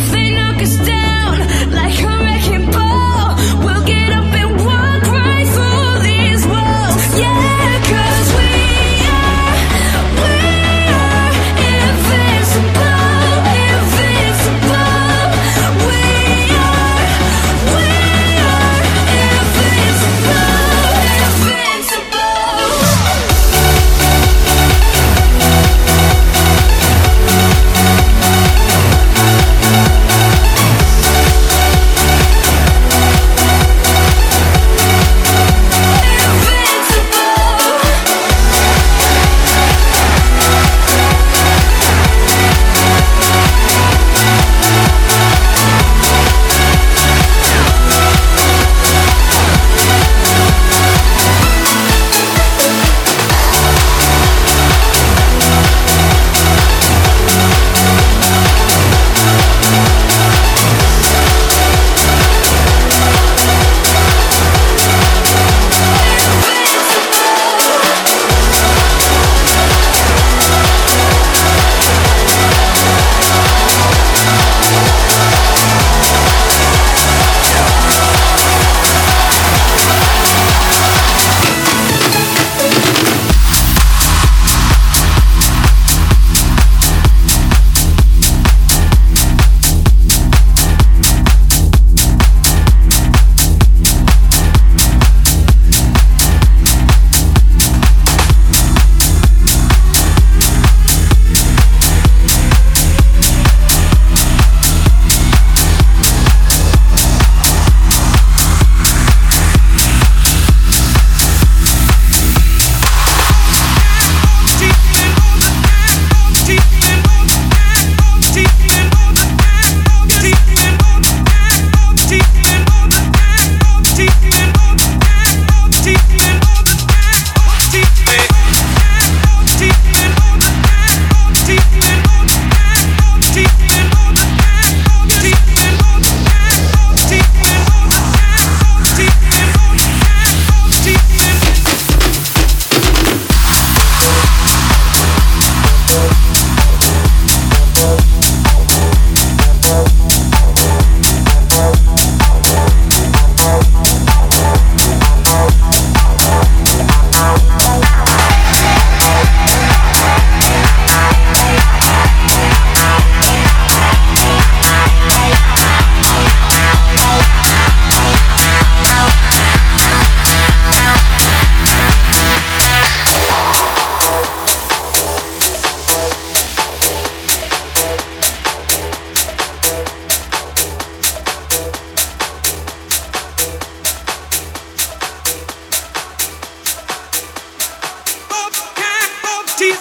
See.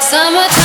summertime.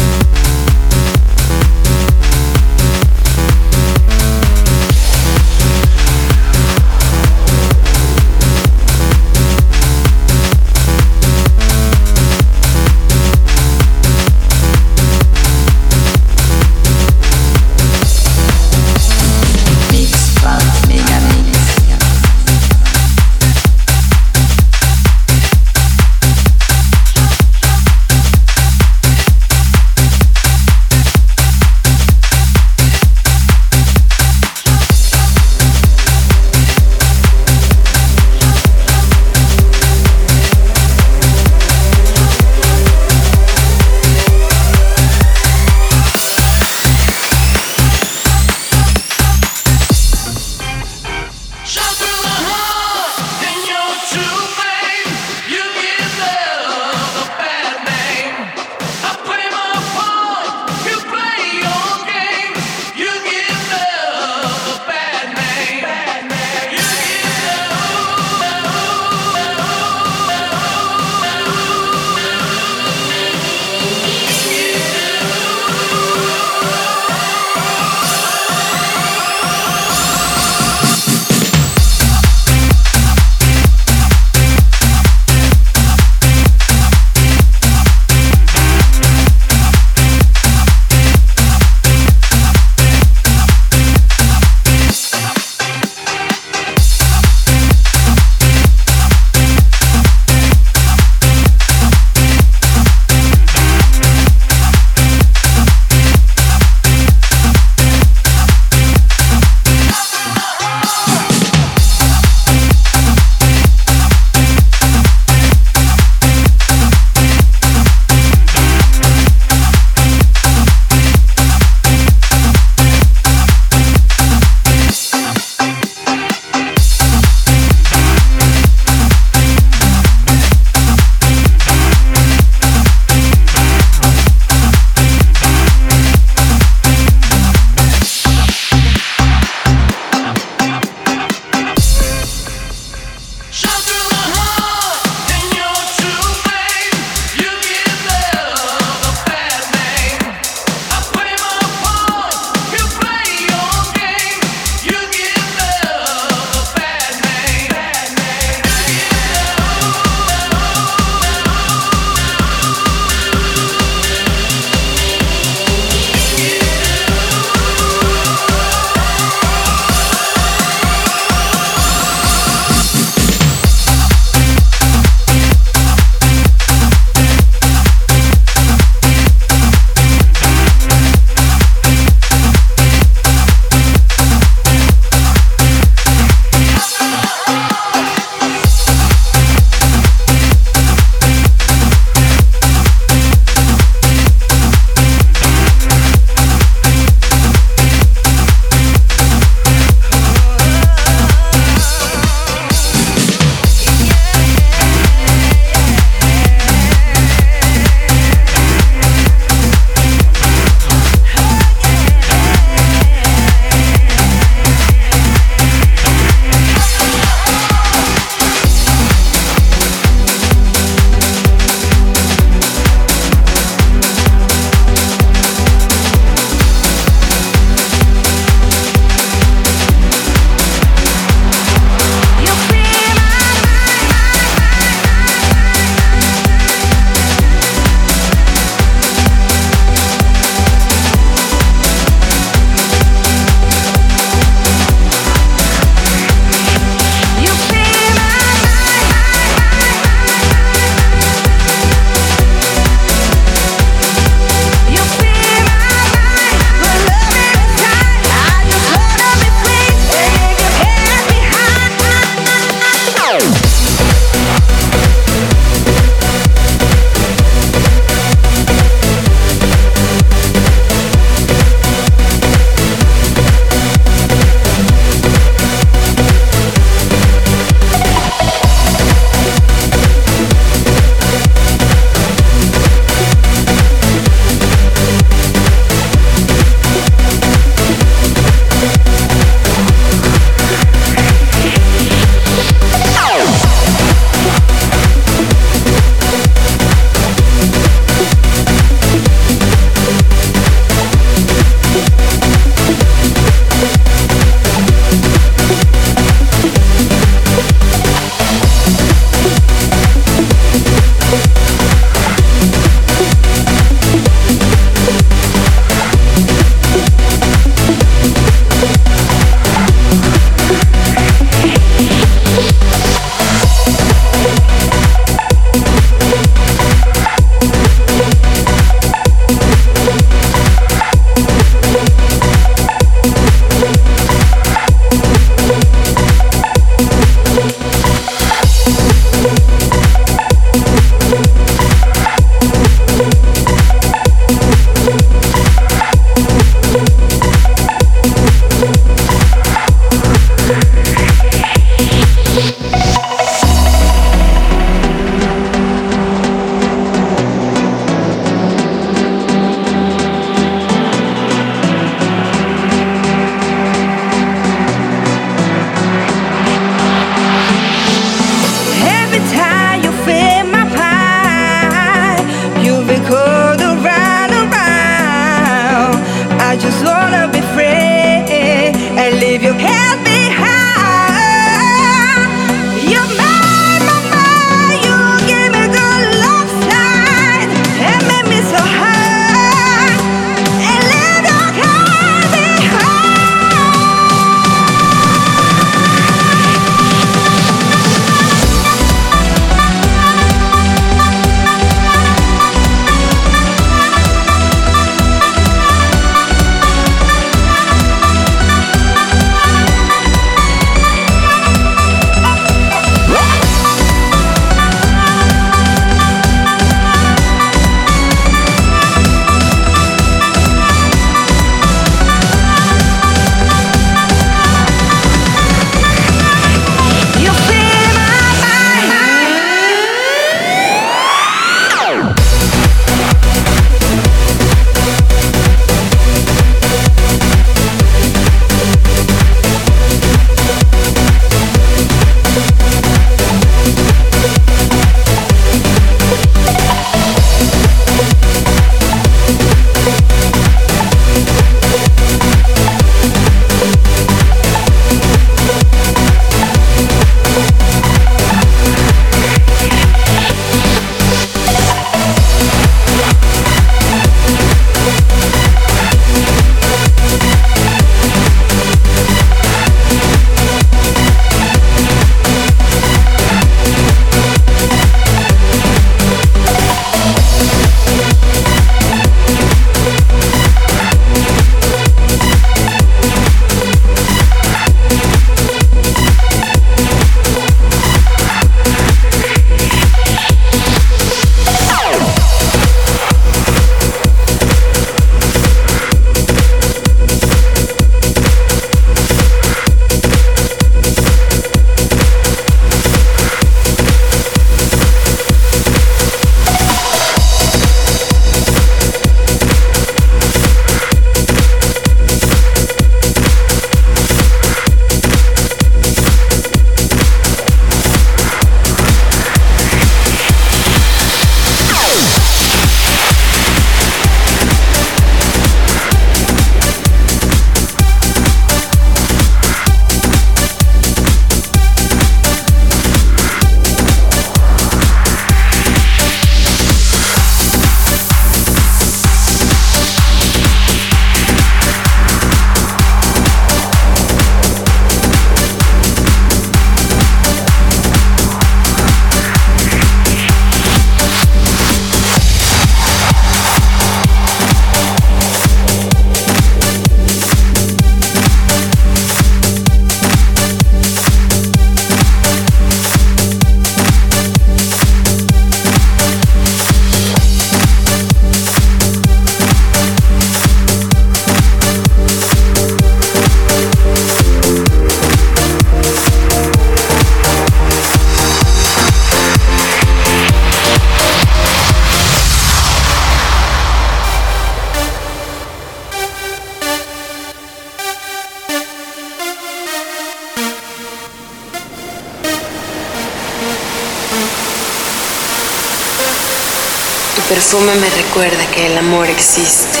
Me recuerda que el amor existe.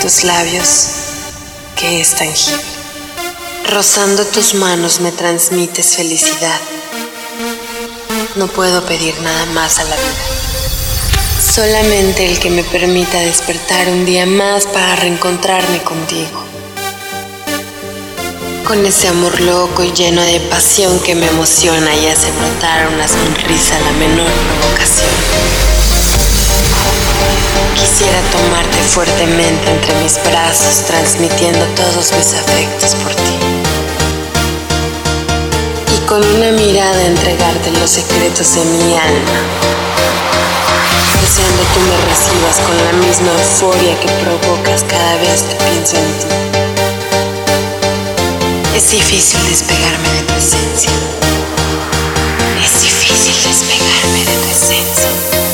Tus labios, que es tangible. Rozando tus manos me transmites felicidad. No puedo pedir nada más a la vida. Solamente el que me permita despertar un día más para reencontrarme contigo. Con ese amor loco y lleno de pasión que me emociona y hace brotar una sonrisa a la menor provocación. Quisiera tomarte fuertemente entre mis brazos, transmitiendo todos mis afectos por ti. Y con una mirada entregarte los secretos de mi alma. Deseando tú me recibas con la misma euforia que provocas cada vez que pienso en ti. Es difícil despegarme de tu esencia. Es difícil despegarme de tu esencia.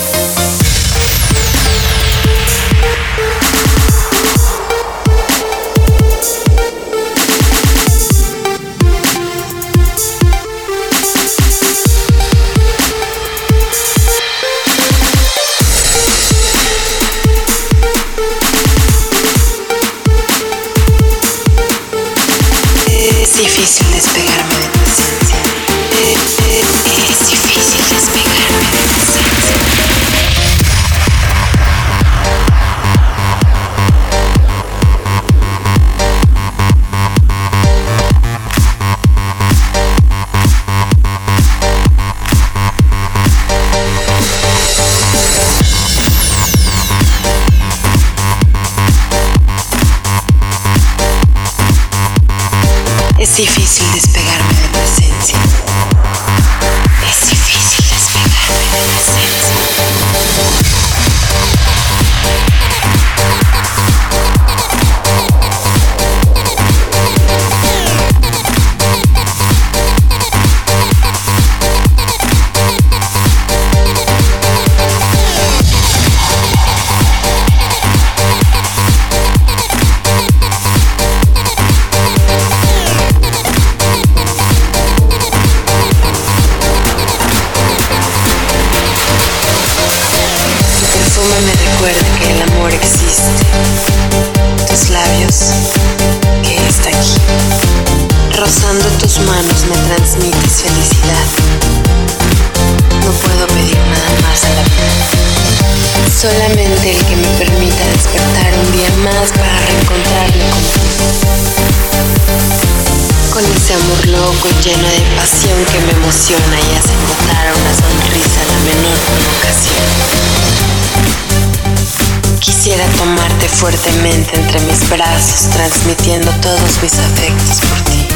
Transmitiendo todos mis afectos por ti.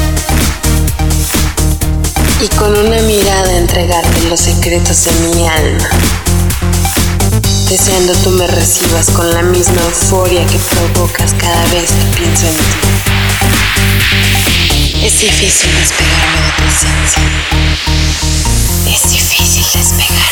Y con una mirada entregarte los secretos de mi alma. Deseando tú me recibas con la misma euforia que provocas cada vez que pienso en ti. Es difícil despegarme de tu esencia. Es difícil despegarme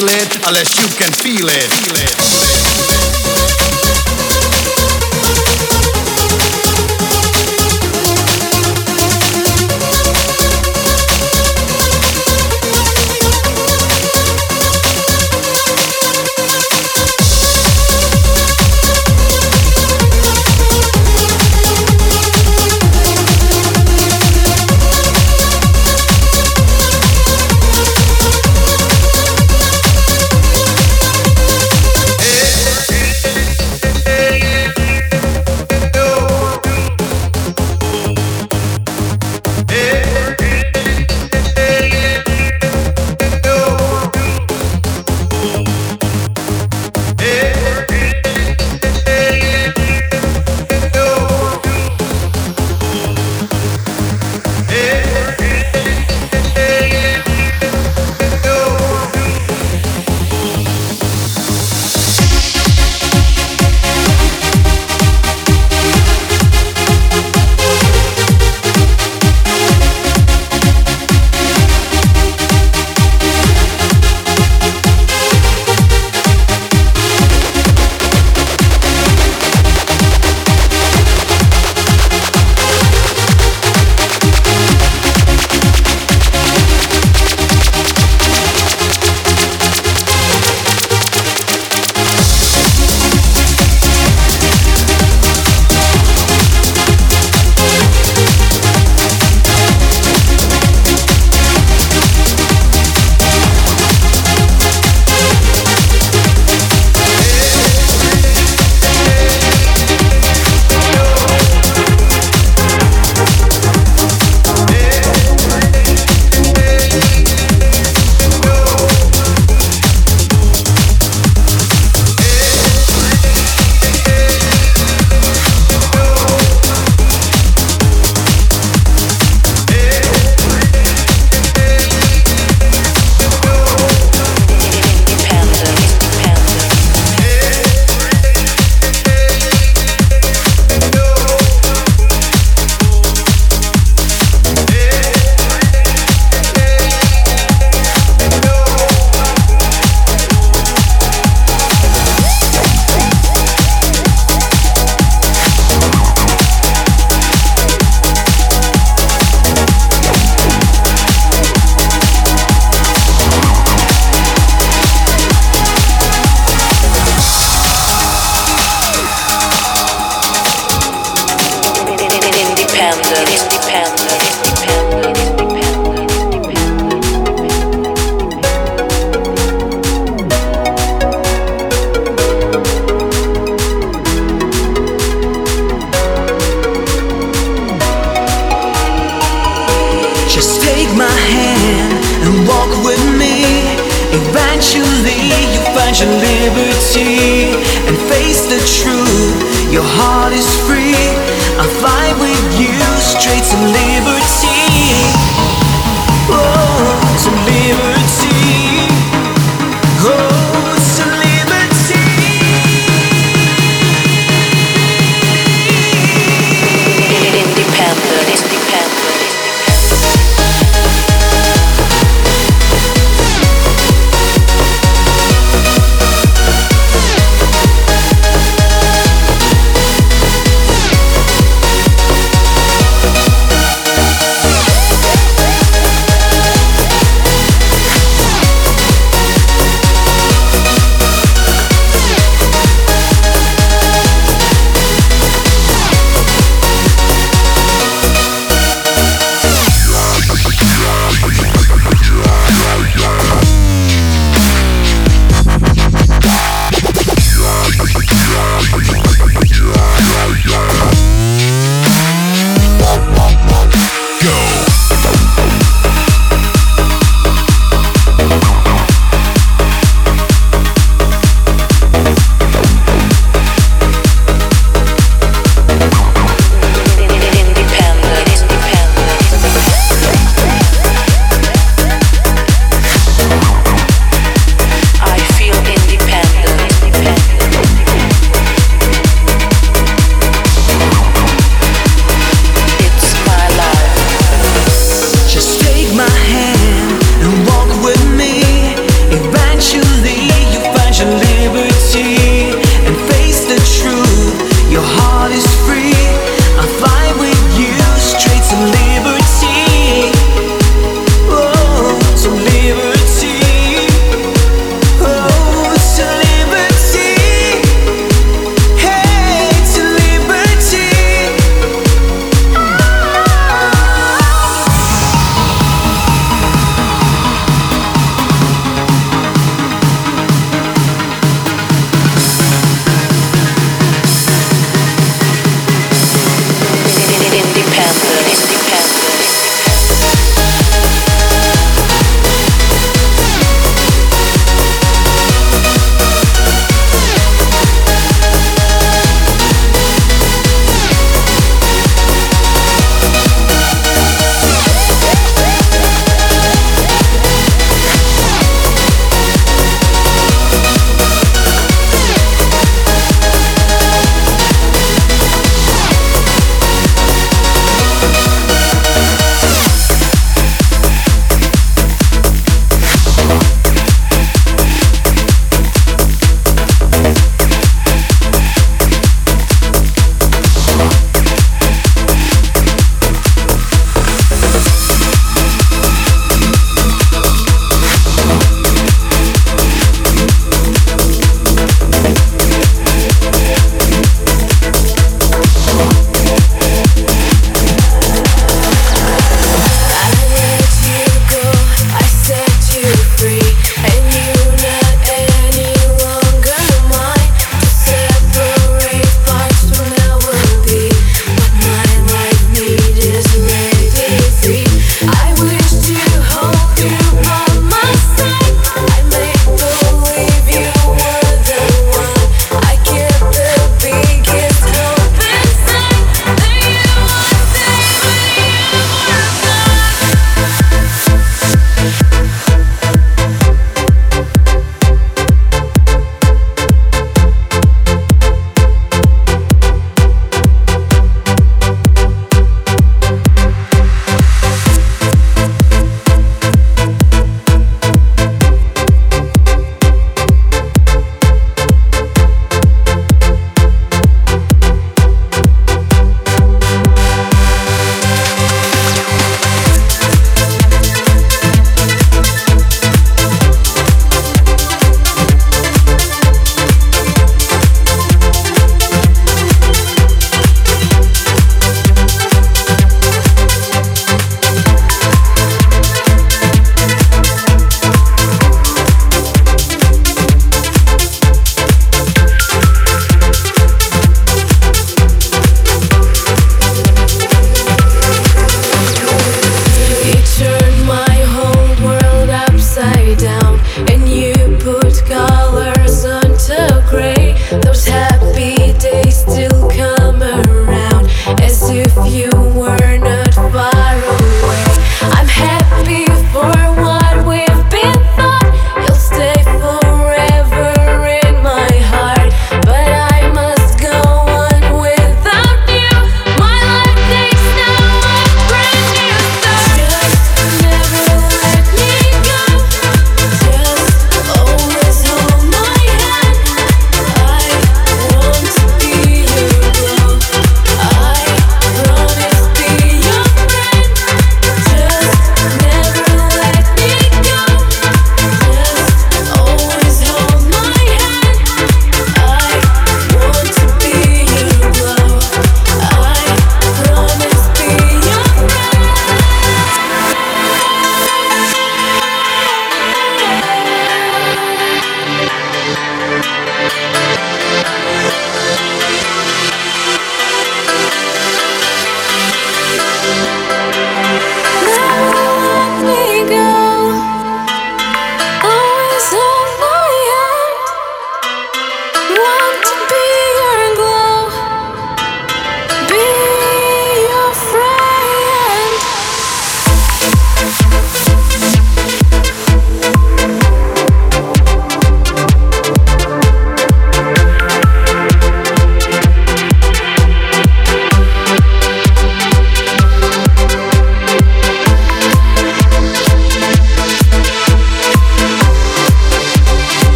feel it.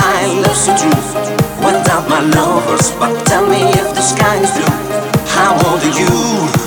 I love so true. Went out my lovers, but tell me if the sky is blue. How old are you?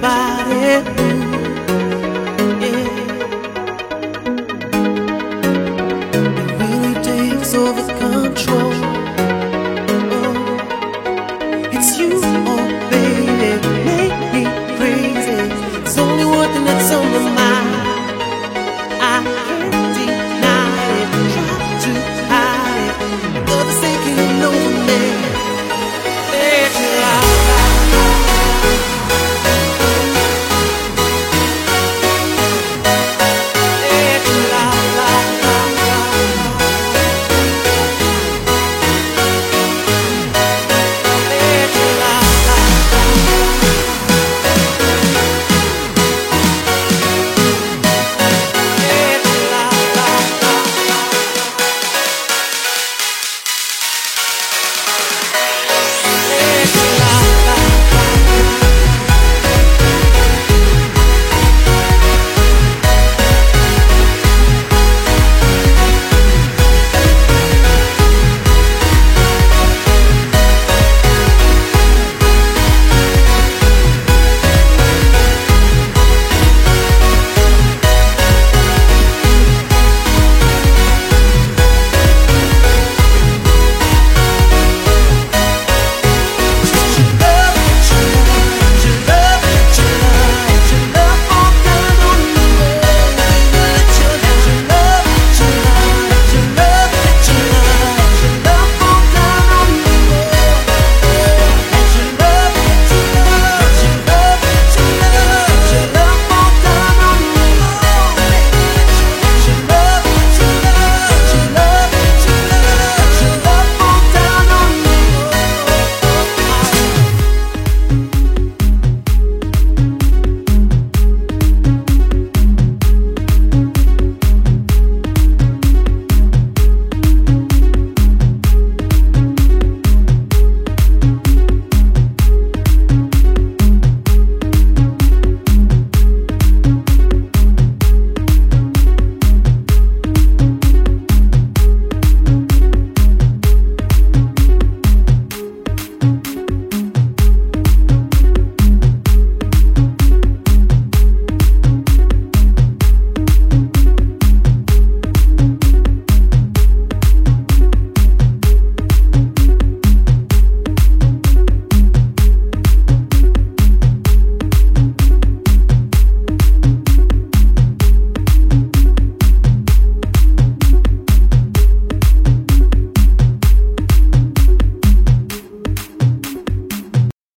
somebody.